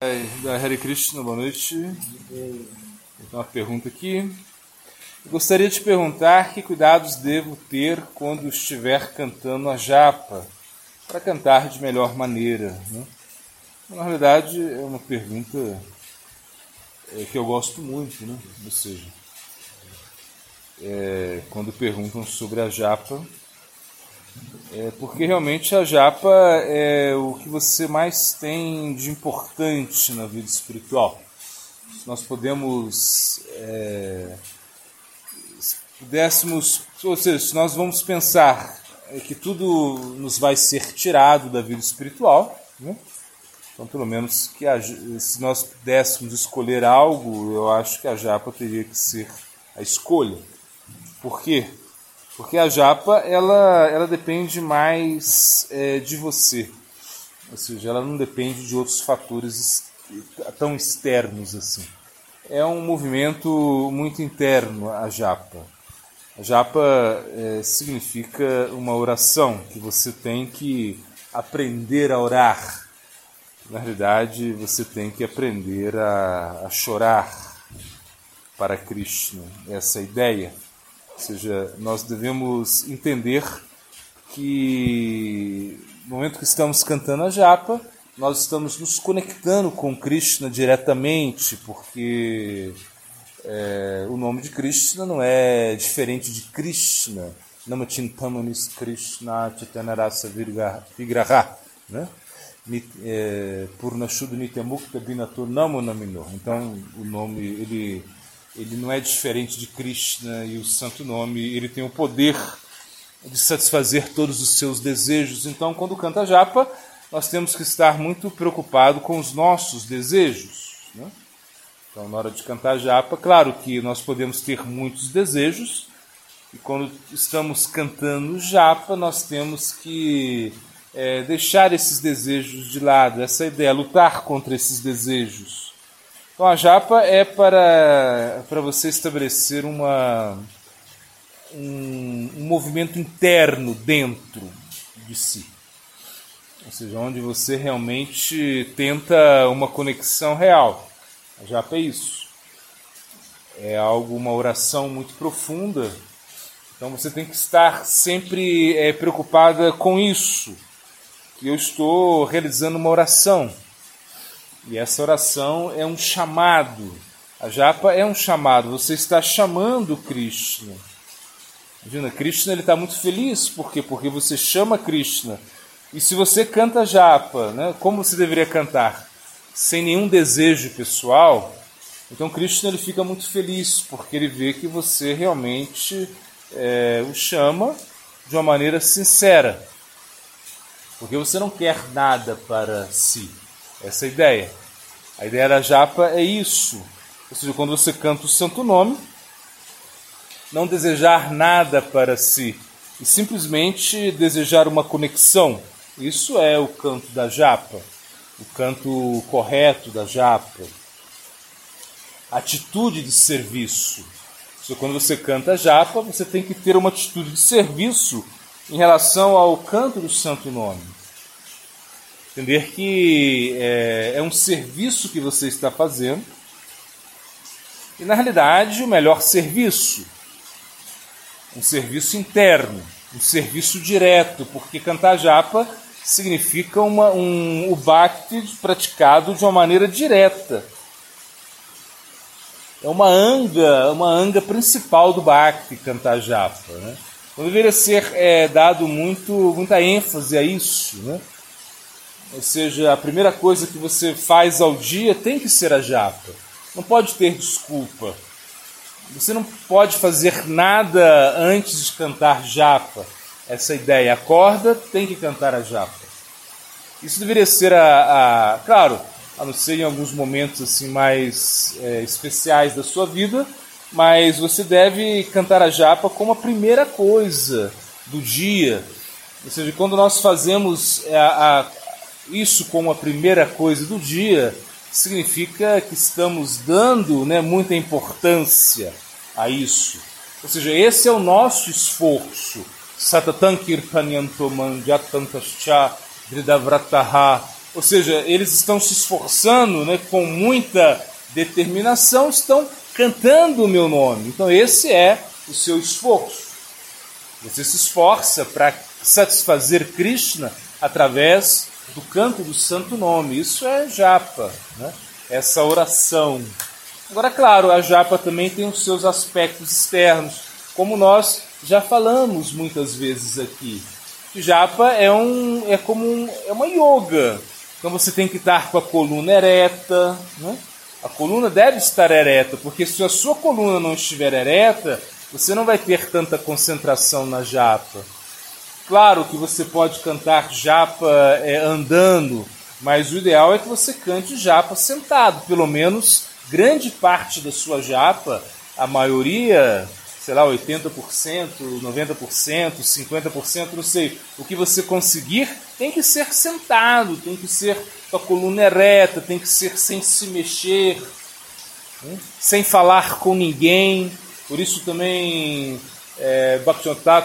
Da Hare Krishna, boa noite. Tem uma pergunta aqui. Eu gostaria de perguntar que cuidados devo ter quando estiver cantando a japa, para cantar de melhor maneira. Né? Na realidade, é uma pergunta é, que eu gosto muito, né? ou seja, é, quando perguntam sobre a japa, é porque realmente a japa é o que você mais tem de importante na vida espiritual. Nós podemos. É, se pudéssemos. Ou seja, se nós vamos pensar que tudo nos vai ser tirado da vida espiritual, né? então pelo menos que a, se nós pudéssemos escolher algo, eu acho que a japa teria que ser a escolha. Por quê? Porque a japa, ela, ela depende mais é, de você. Ou seja, ela não depende de outros fatores tão externos assim. É um movimento muito interno, a japa. A japa é, significa uma oração que você tem que aprender a orar. Na realidade, você tem que aprender a, a chorar para Krishna. Essa é ideia. Ou seja, nós devemos entender que no momento que estamos cantando a japa, nós estamos nos conectando com Krishna diretamente, porque é, o nome de Krishna não é diferente de Krishna. Namachintamanis Krishna Chitanarasa Vigraha. Né? É, Purnashuddha Nityamukta Binatur Namo. Então, o nome, ele ele não é diferente de Krishna e o santo nome, ele tem o poder de satisfazer todos os seus desejos. Então, quando canta japa, nós temos que estar muito preocupado com os nossos desejos. Né? Então, na hora de cantar japa, claro que nós podemos ter muitos desejos, e quando estamos cantando japa, nós temos que é, deixar esses desejos de lado, essa ideia, lutar contra esses desejos. Então a japa é para, para você estabelecer uma, um, um movimento interno dentro de si. Ou seja, onde você realmente tenta uma conexão real. A japa é isso. É algo, uma oração muito profunda. Então você tem que estar sempre é, preocupada com isso. Que eu estou realizando uma oração e essa oração é um chamado. A japa é um chamado. Você está chamando Krishna. Imagina, Krishna ele está muito feliz. Por quê? Porque você chama Krishna. E se você canta japa, né, como você deveria cantar? Sem nenhum desejo pessoal, então Krishna ele fica muito feliz, porque ele vê que você realmente é, o chama de uma maneira sincera. Porque você não quer nada para si. Essa é a ideia. A ideia da japa é isso. Ou seja, quando você canta o santo nome, não desejar nada para si e simplesmente desejar uma conexão. Isso é o canto da japa, o canto correto da japa. Atitude de serviço. Quando você canta japa, você tem que ter uma atitude de serviço em relação ao canto do santo nome. Entender que é, é um serviço que você está fazendo e, na realidade, o melhor serviço. Um serviço interno, um serviço direto, porque cantar japa significa uma, um, o bhakti praticado de uma maneira direta. É uma anga, uma anga principal do bhakti cantar japa. Né? Então deveria ser é, dado muito, muita ênfase a isso. Né? Ou seja, a primeira coisa que você faz ao dia tem que ser a japa. Não pode ter desculpa. Você não pode fazer nada antes de cantar japa. Essa ideia. Acorda, tem que cantar a japa. Isso deveria ser a, a claro, a não ser em alguns momentos assim mais é, especiais da sua vida, mas você deve cantar a japa como a primeira coisa do dia. Ou seja, quando nós fazemos é, a, a isso como a primeira coisa do dia, significa que estamos dando né, muita importância a isso. Ou seja, esse é o nosso esforço. Jatantascha dridavrataha. ou seja, eles estão se esforçando né, com muita determinação, estão cantando o meu nome. Então, esse é o seu esforço. Você se esforça para satisfazer Krishna através do canto do santo nome. Isso é japa, né? essa oração. Agora, claro, a japa também tem os seus aspectos externos, como nós já falamos muitas vezes aqui. Japa é, um, é como um, é uma yoga. Então você tem que estar com a coluna ereta. Né? A coluna deve estar ereta, porque se a sua coluna não estiver ereta, você não vai ter tanta concentração na japa. Claro que você pode cantar japa é, andando, mas o ideal é que você cante japa sentado. Pelo menos grande parte da sua japa, a maioria, sei lá, 80%, 90%, 50%, não sei. O que você conseguir tem que ser sentado, tem que ser com a coluna ereta, tem que ser sem se mexer, né? sem falar com ninguém. Por isso também é,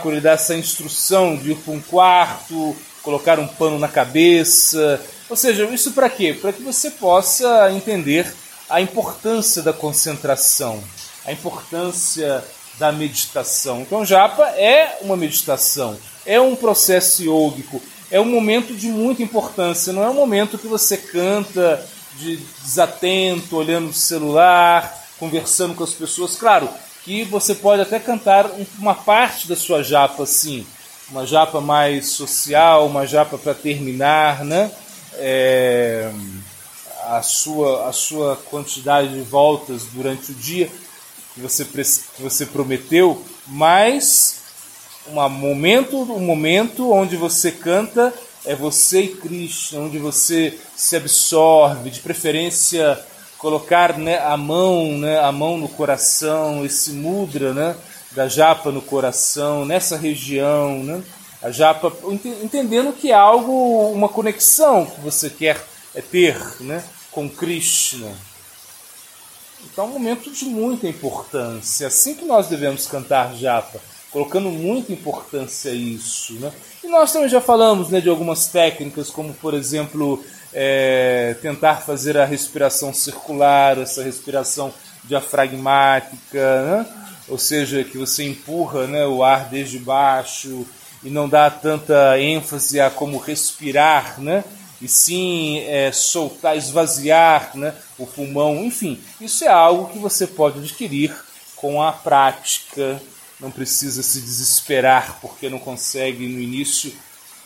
ele dá essa instrução de ir para um quarto, colocar um pano na cabeça. Ou seja, isso para quê? Para que você possa entender a importância da concentração, a importância da meditação. Então, japa é uma meditação, é um processo yógico, é um momento de muita importância, não é um momento que você canta de desatento, olhando o celular, conversando com as pessoas. Claro, que você pode até cantar uma parte da sua japa assim, uma japa mais social, uma japa para terminar, né? É, a sua a sua quantidade de voltas durante o dia que você que você prometeu, mas um momento um momento onde você canta é você e Cristo, onde você se absorve, de preferência colocar né, a mão, né, a mão no coração, esse mudra, né, da japa no coração, nessa região, né, a japa, entendendo que é algo, uma conexão que você quer é ter, né, com Krishna. Então, é um momento de muita importância. Assim que nós devemos cantar japa, colocando muita importância a isso, né? E nós também já falamos, né, de algumas técnicas, como por exemplo é, tentar fazer a respiração circular, essa respiração diafragmática, né? ou seja, que você empurra né, o ar desde baixo e não dá tanta ênfase a como respirar, né? e sim é, soltar, esvaziar né, o pulmão, enfim, isso é algo que você pode adquirir com a prática, não precisa se desesperar porque não consegue no início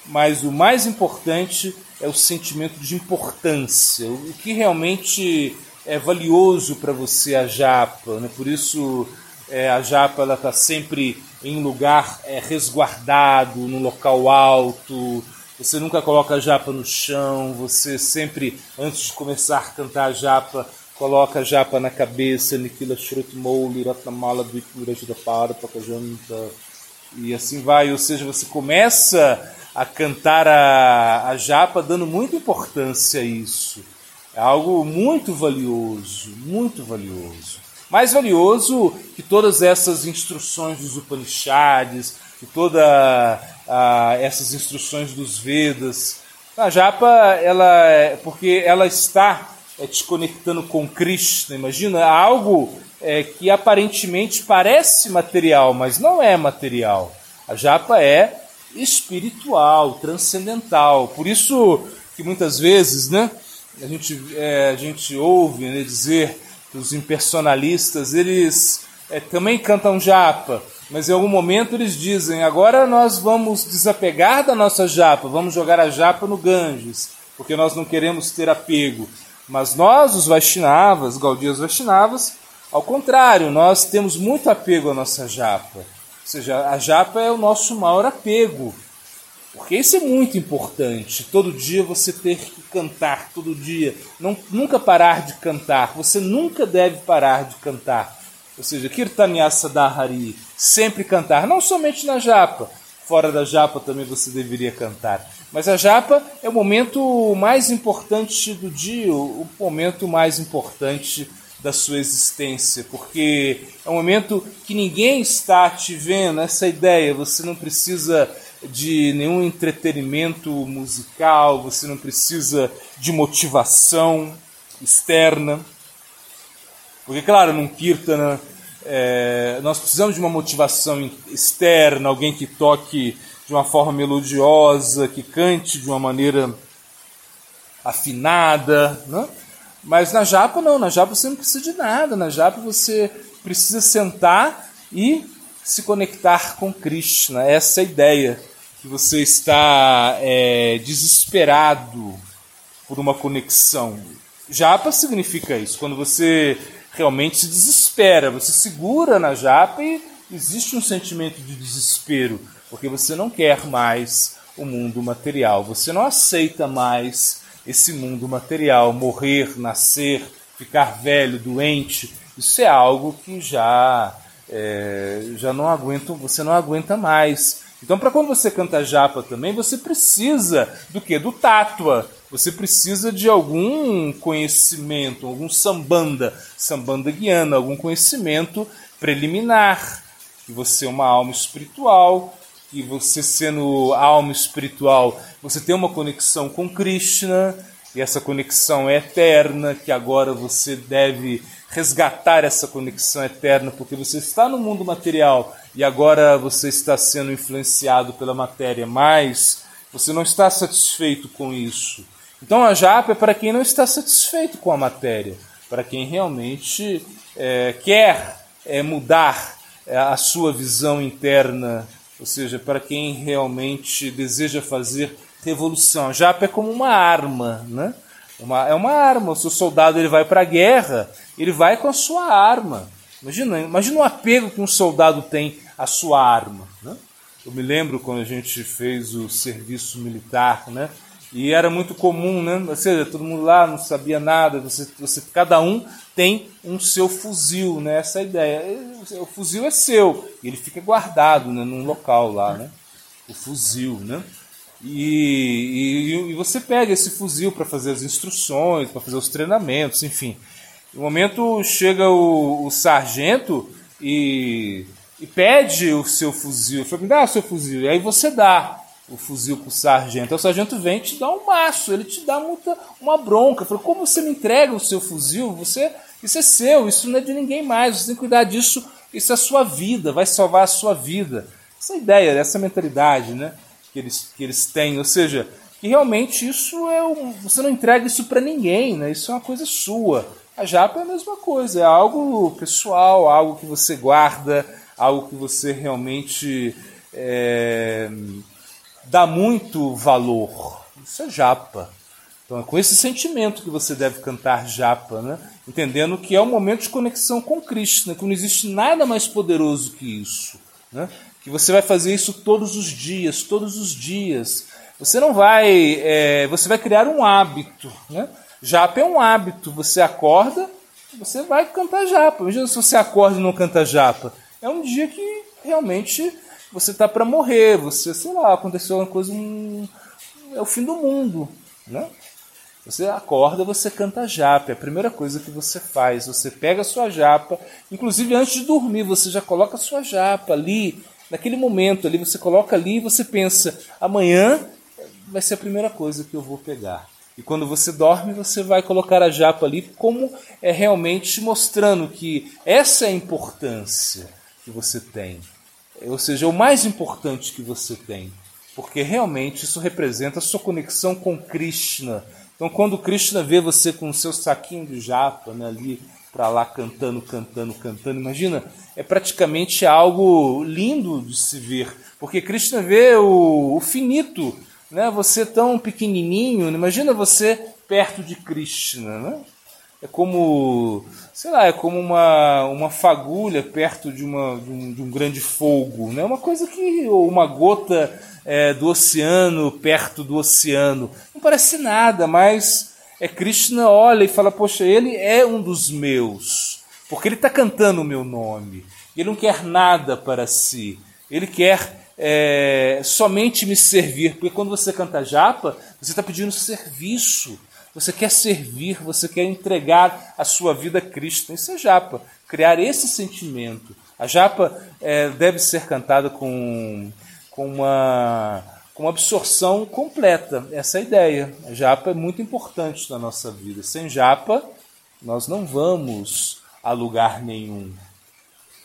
mas o mais importante é o sentimento de importância, o que realmente é valioso para você a japa, né? por isso é, a japa ela está sempre em um lugar é, resguardado, num local alto, você nunca coloca a japa no chão, você sempre, antes de começar a cantar a japa, coloca a japa na cabeça, Nikila Shrutmouli, Ratnamala Dvikura Jidapara, Pakajanta, e assim vai, ou seja, você começa a cantar a, a japa, dando muita importância a isso. É algo muito valioso, muito valioso. Mais valioso que todas essas instruções dos Upanishads, que todas essas instruções dos Vedas. A japa, ela, é, porque ela está é, te conectando com Krishna, imagina, algo é, que aparentemente parece material, mas não é material. A japa é espiritual, transcendental. Por isso que muitas vezes, né, a gente, é, a gente ouve né, dizer que os impersonalistas eles é, também cantam japa, mas em algum momento eles dizem: agora nós vamos desapegar da nossa japa, vamos jogar a japa no Ganges, porque nós não queremos ter apego. Mas nós, os Vaishnavas, Gaudias Vaishnavas, ao contrário, nós temos muito apego à nossa japa. Ou seja, a japa é o nosso maior apego. Porque isso é muito importante. Todo dia você ter que cantar, todo dia. Não, nunca parar de cantar. Você nunca deve parar de cantar. Ou seja, Kirtanyasa Dahari, sempre cantar. Não somente na japa. Fora da japa também você deveria cantar. Mas a japa é o momento mais importante do dia, o momento mais importante da sua existência, porque é um momento que ninguém está te vendo, essa ideia, você não precisa de nenhum entretenimento musical, você não precisa de motivação externa. Porque, claro, num kirtana é, nós precisamos de uma motivação externa, alguém que toque de uma forma melodiosa, que cante de uma maneira afinada, né? Mas na japa não, na japa você não precisa de nada, na japa você precisa sentar e se conectar com Krishna. Essa é a ideia, que você está é, desesperado por uma conexão. Japa significa isso, quando você realmente se desespera, você segura na japa e existe um sentimento de desespero, porque você não quer mais o mundo material, você não aceita mais esse mundo material, morrer, nascer, ficar velho, doente, isso é algo que já é, já não aguenta, você não aguenta mais. Então, para quando você canta japa também, você precisa do que? Do tátua. Você precisa de algum conhecimento, algum sambanda, sambanda guiana, algum conhecimento preliminar. Que você é uma alma espiritual, que você sendo alma espiritual, você tem uma conexão com Krishna, e essa conexão é eterna, que agora você deve resgatar essa conexão eterna, porque você está no mundo material e agora você está sendo influenciado pela matéria, mas você não está satisfeito com isso. Então a japa é para quem não está satisfeito com a matéria, para quem realmente é, quer é, mudar é, a sua visão interna ou seja, para quem realmente deseja fazer revolução. A japa é como uma arma, né? Uma, é uma arma. O seu soldado ele vai para a guerra, ele vai com a sua arma. Imagina, imagina o apego que um soldado tem à sua arma. Né? Eu me lembro quando a gente fez o serviço militar, né? E era muito comum, né? Ou seja, todo mundo lá não sabia nada, você, você, cada um tem um seu fuzil, né? Essa é ideia. O fuzil é seu, ele fica guardado né? num local lá, né? O fuzil, né? E, e, e você pega esse fuzil para fazer as instruções, para fazer os treinamentos, enfim. No momento chega o, o sargento e, e, pede o seu fuzil. Ele fala, me dá o seu fuzil. E aí você dá o fuzil pro sargento. Aí o sargento vem e te dá um maço, ele te dá muita, uma bronca. Fala, como você me entrega o seu fuzil? Você, isso é seu, isso não é de ninguém mais. Você tem que cuidar disso, isso é a sua vida, vai salvar a sua vida. Essa ideia, essa mentalidade, né, que eles, que eles têm, ou seja, que realmente isso é um, você não entrega isso para ninguém, né? Isso é uma coisa sua. A japa é a mesma coisa, é algo pessoal, algo que você guarda, algo que você realmente é, dá muito valor. Isso é japa. Então é com esse sentimento que você deve cantar japa, né? entendendo que é um momento de conexão com Cristo, né? que não existe nada mais poderoso que isso. Né? Que você vai fazer isso todos os dias, todos os dias. Você não vai. É, você vai criar um hábito. Né? Japa é um hábito. Você acorda, você vai cantar japa. Imagina se você acorda e não canta japa. É um dia que realmente você tá para morrer, você, sei lá, aconteceu uma coisa, um, é o fim do mundo, né? Você acorda, você canta japa, é a primeira coisa que você faz. Você pega a sua japa, inclusive antes de dormir, você já coloca a sua japa ali, naquele momento ali, você coloca ali e você pensa: amanhã vai ser a primeira coisa que eu vou pegar. E quando você dorme, você vai colocar a japa ali como é realmente mostrando que essa é a importância que você tem ou seja, o mais importante que você tem, porque realmente isso representa a sua conexão com Krishna. Então, quando Krishna vê você com o seu saquinho de japa né, ali para lá cantando, cantando, cantando, imagina, é praticamente algo lindo de se ver, porque Krishna vê o, o finito, né? Você tão pequenininho, imagina você perto de Krishna, né? É como, sei lá, é como uma, uma fagulha perto de, uma, de, um, de um grande fogo, né? Uma coisa que, ou uma gota é, do oceano perto do oceano, não parece nada, mas é Krishna olha e fala, poxa, ele é um dos meus, porque ele está cantando o meu nome, ele não quer nada para si, ele quer é, somente me servir, porque quando você canta japa, você está pedindo serviço, você quer servir, você quer entregar a sua vida a Cristo. Isso é japa, criar esse sentimento. A japa é, deve ser cantada com, com uma, com uma absorção completa. Essa é a ideia. A japa é muito importante na nossa vida. Sem japa, nós não vamos a lugar nenhum.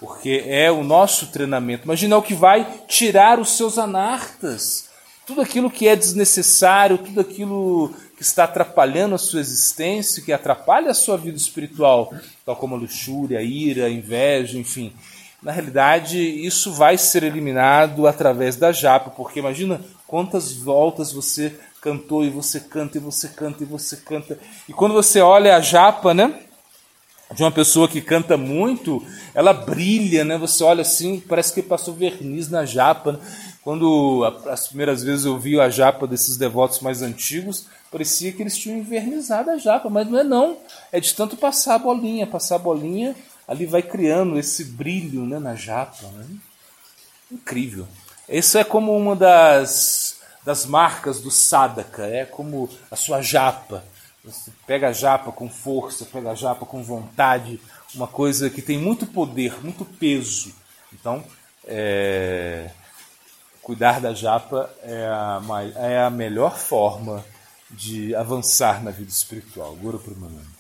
Porque é o nosso treinamento. Imagina o que vai tirar os seus anartas. Tudo aquilo que é desnecessário, tudo aquilo que está atrapalhando a sua existência, que atrapalha a sua vida espiritual, tal como a luxúria, a ira, a inveja, enfim. Na realidade, isso vai ser eliminado através da japa, porque imagina quantas voltas você cantou e você canta e você canta e você canta. E quando você olha a japa, né? de uma pessoa que canta muito, ela brilha, né? Você olha assim, parece que passou verniz na japa. Né? Quando as primeiras vezes eu vi a japa desses devotos mais antigos, parecia que eles tinham invernizado a japa, mas não é não. É de tanto passar a bolinha, passar a bolinha, ali vai criando esse brilho né, na japa. Né? Incrível. Isso é como uma das, das marcas do sadaka, é como a sua japa. Você pega a japa com força, pega a japa com vontade, uma coisa que tem muito poder, muito peso. Então, é, cuidar da japa é a, é a melhor forma de avançar na vida espiritual. Guru Pramananda.